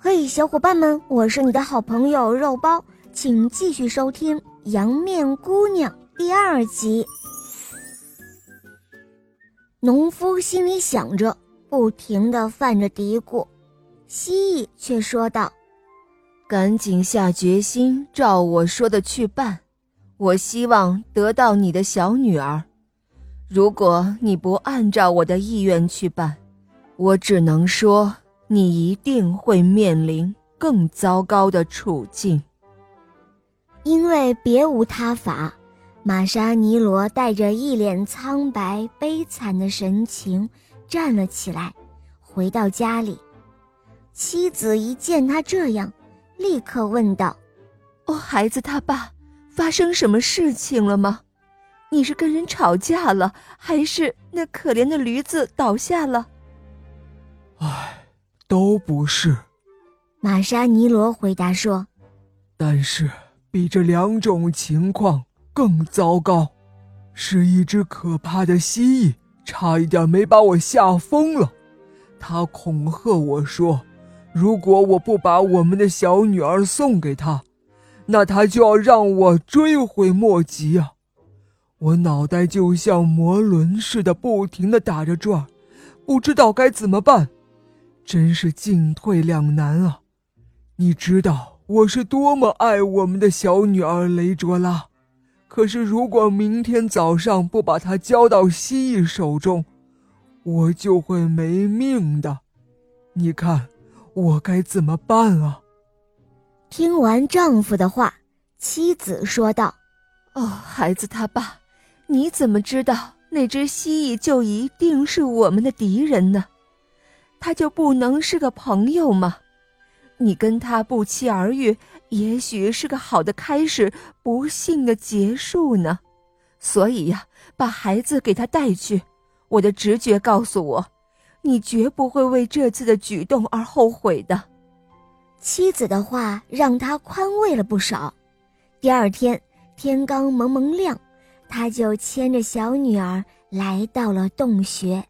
嘿，小伙伴们，我是你的好朋友肉包，请继续收听《羊面姑娘》第二集。农夫心里想着，不停的犯着嘀咕，蜥蜴却说道：“赶紧下决心，照我说的去办。我希望得到你的小女儿。如果你不按照我的意愿去办，我只能说。”你一定会面临更糟糕的处境，因为别无他法。玛莎尼罗带着一脸苍白悲惨的神情站了起来，回到家里。妻子一见他这样，立刻问道：“哦，孩子他爸，发生什么事情了吗？你是跟人吵架了，还是那可怜的驴子倒下了？”唉。都不是，玛莎尼罗回答说：“但是比这两种情况更糟糕，是一只可怕的蜥蜴，差一点没把我吓疯了。他恐吓我说，如果我不把我们的小女儿送给他，那他就要让我追悔莫及啊！我脑袋就像魔轮似的，不停的打着转，不知道该怎么办。”真是进退两难啊！你知道我是多么爱我们的小女儿雷卓拉，可是如果明天早上不把她交到蜥蜴手中，我就会没命的。你看我该怎么办啊？听完丈夫的话，妻子说道：“哦，孩子他爸，你怎么知道那只蜥蜴就一定是我们的敌人呢？”他就不能是个朋友吗？你跟他不期而遇，也许是个好的开始，不幸的结束呢。所以呀，把孩子给他带去。我的直觉告诉我，你绝不会为这次的举动而后悔的。妻子的话让他宽慰了不少。第二天天刚蒙蒙亮，他就牵着小女儿来到了洞穴。